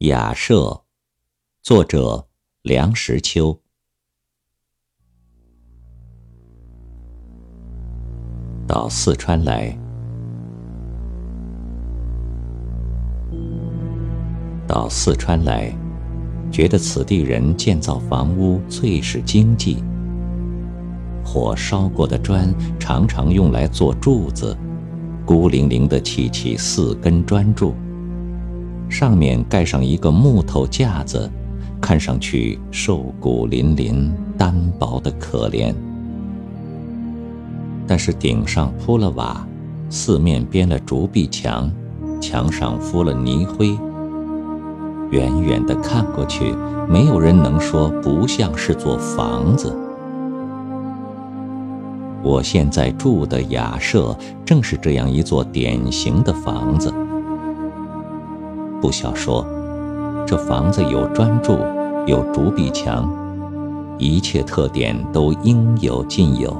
雅舍，作者梁实秋。到四川来，到四川来，觉得此地人建造房屋最是经济。火烧过的砖常常用来做柱子，孤零零的砌起四根砖柱。上面盖上一个木头架子，看上去瘦骨嶙嶙、单薄的可怜。但是顶上铺了瓦，四面编了竹壁墙，墙上敷了泥灰。远远的看过去，没有人能说不像是座房子。我现在住的雅舍，正是这样一座典型的房子。不消说，这房子有砖柱，有竹壁墙，一切特点都应有尽有。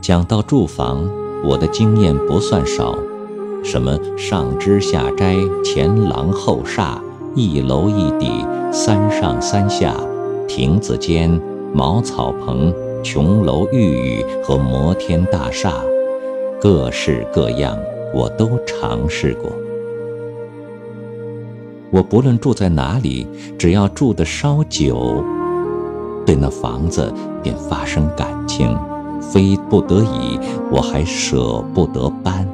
讲到住房，我的经验不算少，什么上枝下斋、前廊后厦、一楼一底、三上三下、亭子间、茅草棚、琼楼玉宇和摩天大厦，各式各样。我都尝试过。我不论住在哪里，只要住得稍久，对那房子便发生感情，非不得已，我还舍不得搬。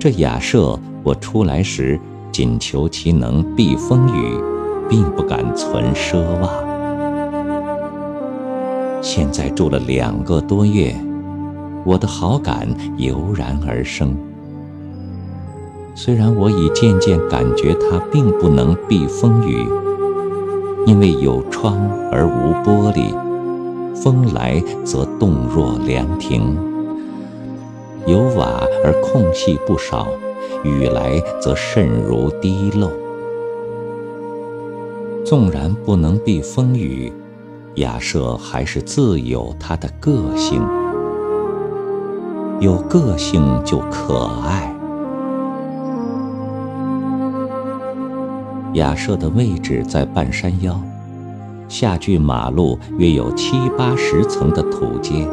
这雅舍，我出来时仅求其能避风雨，并不敢存奢望。现在住了两个多月。我的好感油然而生。虽然我已渐渐感觉它并不能避风雨，因为有窗而无玻璃，风来则动若凉亭；有瓦而空隙不少，雨来则渗如滴漏。纵然不能避风雨，雅舍还是自有它的个性。有个性就可爱。雅舍的位置在半山腰，下距马路约有七八十层的土阶，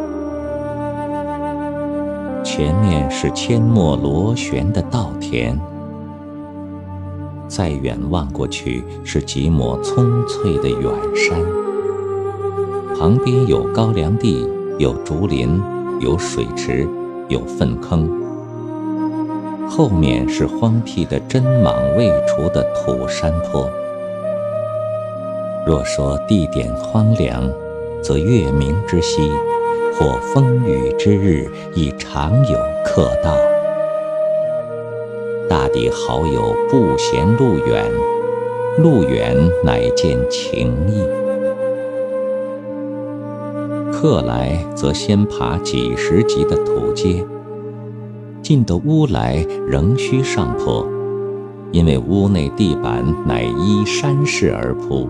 前面是阡陌螺旋的稻田，再远望过去是几抹葱翠的远山，旁边有高粱地，有竹林，有水池。有粪坑，后面是荒僻的针莽未除的土山坡。若说地点荒凉，则月明之夕或风雨之日，亦常有客到。大抵好友不嫌路远，路远乃见情谊。客来则先爬几十级的土阶，进得屋来仍需上坡，因为屋内地板乃依山势而铺，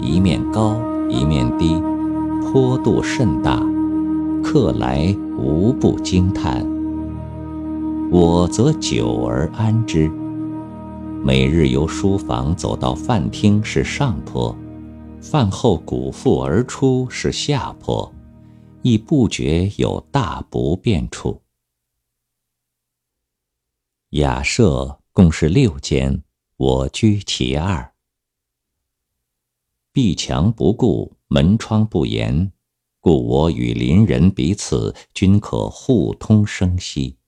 一面高一面低，坡度甚大，客来无不惊叹。我则久而安之，每日由书房走到饭厅是上坡。饭后鼓腹而出是下坡，亦不觉有大不便处。雅舍共是六间，我居其二。壁墙不顾，门窗不严，故我与邻人彼此均可互通声息。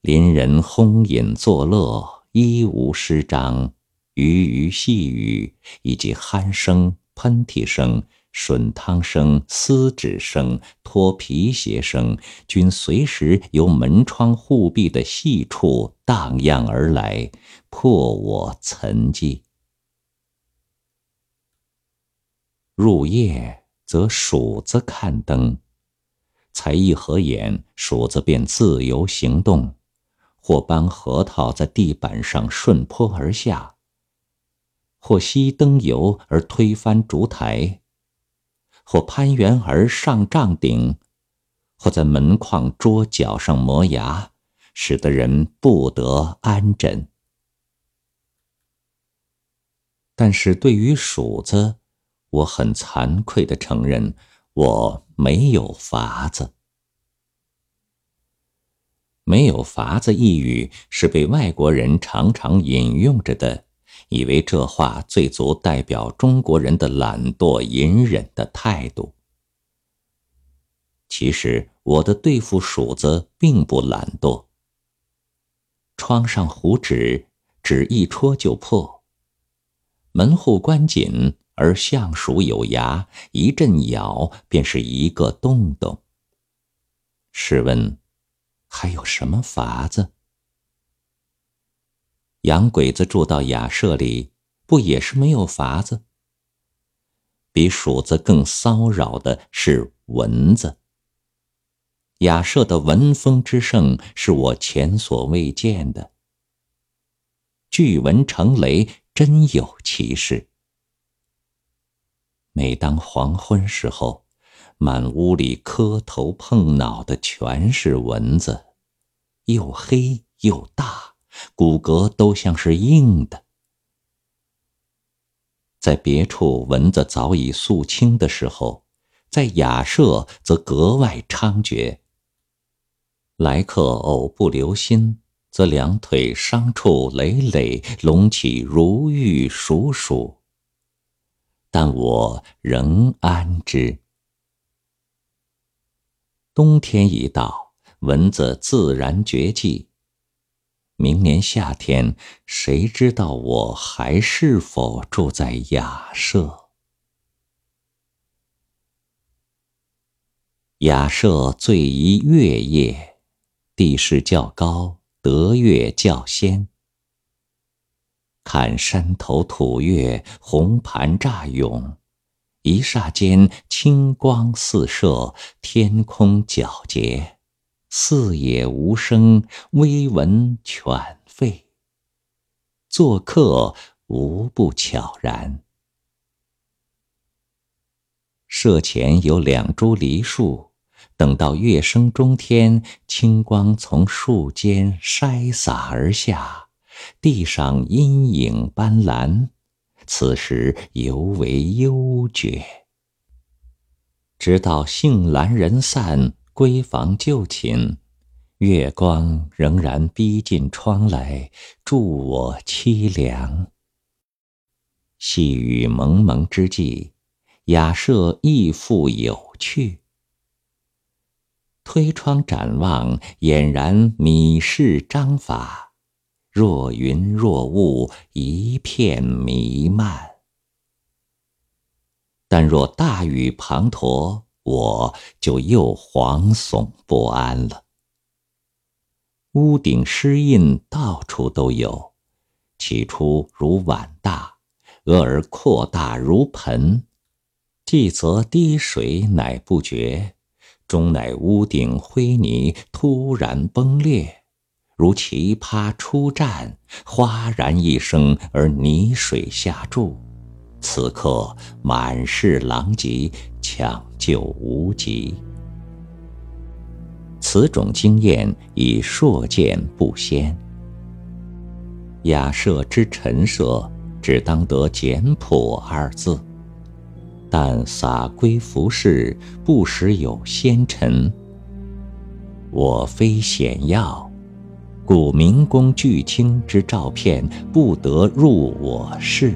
邻人轰饮作乐，一无失章。鱼鱼细语，以及鼾声、喷嚏声、吮汤声、撕纸声、脱皮鞋声，均随时由门窗护壁的细处荡漾而来，破我岑寂。入夜则鼠子看灯，才一合眼，鼠子便自由行动，或搬核桃在地板上顺坡而下。或熄灯油而推翻烛台，或攀援而上帐顶，或在门框桌角上磨牙，使得人不得安枕。但是对于鼠子，我很惭愧的承认，我没有法子。没有法子一语是被外国人常常引用着的，以为这话最足代表中国人的懒惰隐忍的态度。其实我的对付鼠子并不懒惰。窗上糊纸，纸一戳就破；门户关紧，而象鼠有牙，一阵咬便是一个洞洞。试问？还有什么法子？洋鬼子住到雅舍里，不也是没有法子？比鼠子更骚扰的是蚊子。雅舍的蚊风之盛，是我前所未见的。巨蚊成雷，真有其事。每当黄昏时候。满屋里磕头碰脑的全是蚊子，又黑又大，骨骼都像是硬的。在别处蚊子早已肃清的时候，在雅舍则格外猖獗。来客偶不留心，则两腿伤处累累，隆起如玉鼠鼠。但我仍安之。冬天一到，蚊子自然绝迹。明年夏天，谁知道我还是否住在雅舍？雅舍最宜月夜，地势较高，得月较先。看山头吐月，红盘乍涌。一霎间，清光四射，天空皎洁，四野无声，微闻犬吠。做客无不悄然。舍前有两株梨树，等到月升中天，清光从树间筛洒而下，地上阴影斑斓。此时尤为幽绝。直到杏兰人散，闺房就寝，月光仍然逼近窗来，助我凄凉。细雨蒙蒙之际，雅舍亦复有趣。推窗展望，俨然米氏章法。若云若雾，一片弥漫。但若大雨滂沱，我就又惶悚不安了。屋顶湿印到处都有，起初如碗大，俄而扩大如盆，继则滴水乃不绝，终乃屋顶灰泥突然崩裂。如奇葩出战，哗然一声而泥水下注，此刻满是狼藉，抢救无及。此种经验已硕见不鲜。雅舍之陈设，只当得简朴二字，但洒归服饰，不时有纤尘。我非显要。故明公巨卿之照片不得入我室。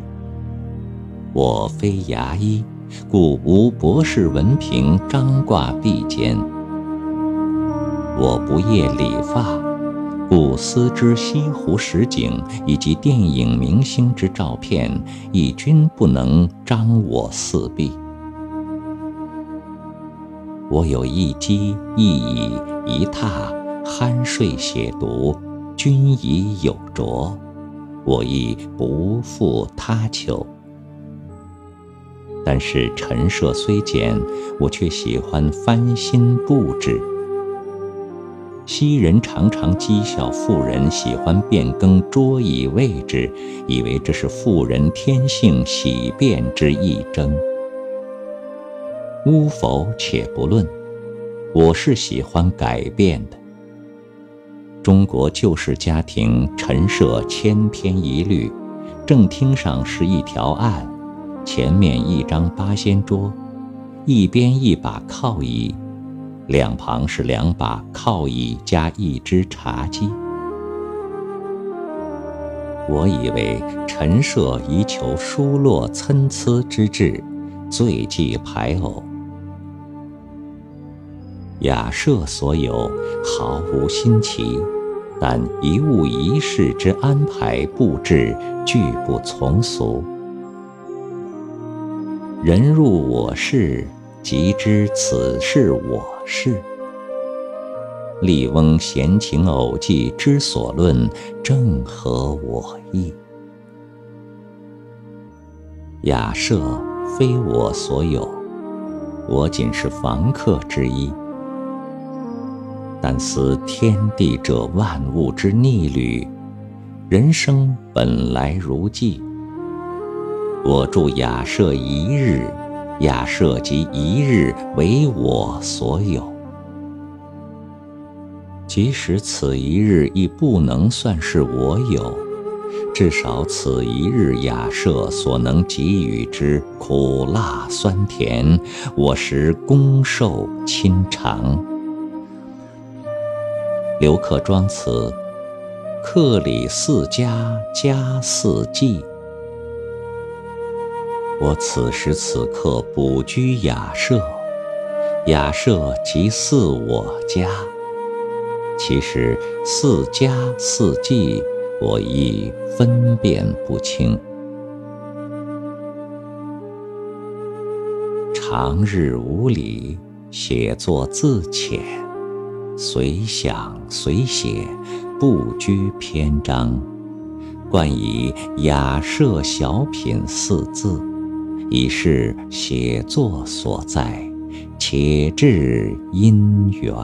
我非牙医，故无博士文凭张挂壁间。我不业理发，故思之西湖十景以及电影明星之照片，亦均不能张我四壁。我有一机一椅一榻。酣睡写读，均已有着，我亦不负他求。但是陈设虽简，我却喜欢翻新布置。昔人常常讥笑妇人喜欢变更桌椅位置，以为这是妇人天性喜变之一征。乌否且不论，我是喜欢改变的。中国旧式家庭陈设千篇一律，正厅上是一条案，前面一张八仙桌，一边一把靠椅，两旁是两把靠椅加一只茶几。我以为陈设宜求疏落参差之志，最忌排偶。雅舍所有毫无新奇。但一物一事之安排布置，俱不从俗。人入我室，即知此是我室。笠翁闲情偶寄之所论，正合我意。雅舍非我所有，我仅是房客之一。但思天地者万物之逆旅，人生本来如寄。我住雅舍一日，雅舍即一日为我所有。即使此一日亦不能算是我有，至少此一日雅舍所能给予之苦辣酸甜，我实恭受亲尝。刘克庄词：客里四家，家四季。我此时此刻不居雅舍，雅舍即似我家。其实似家四季，我亦分辨不清。长日无礼，写作自遣。随想随写，不拘篇章，冠以“雅舍小品”四字，以示写作所在，且至因缘。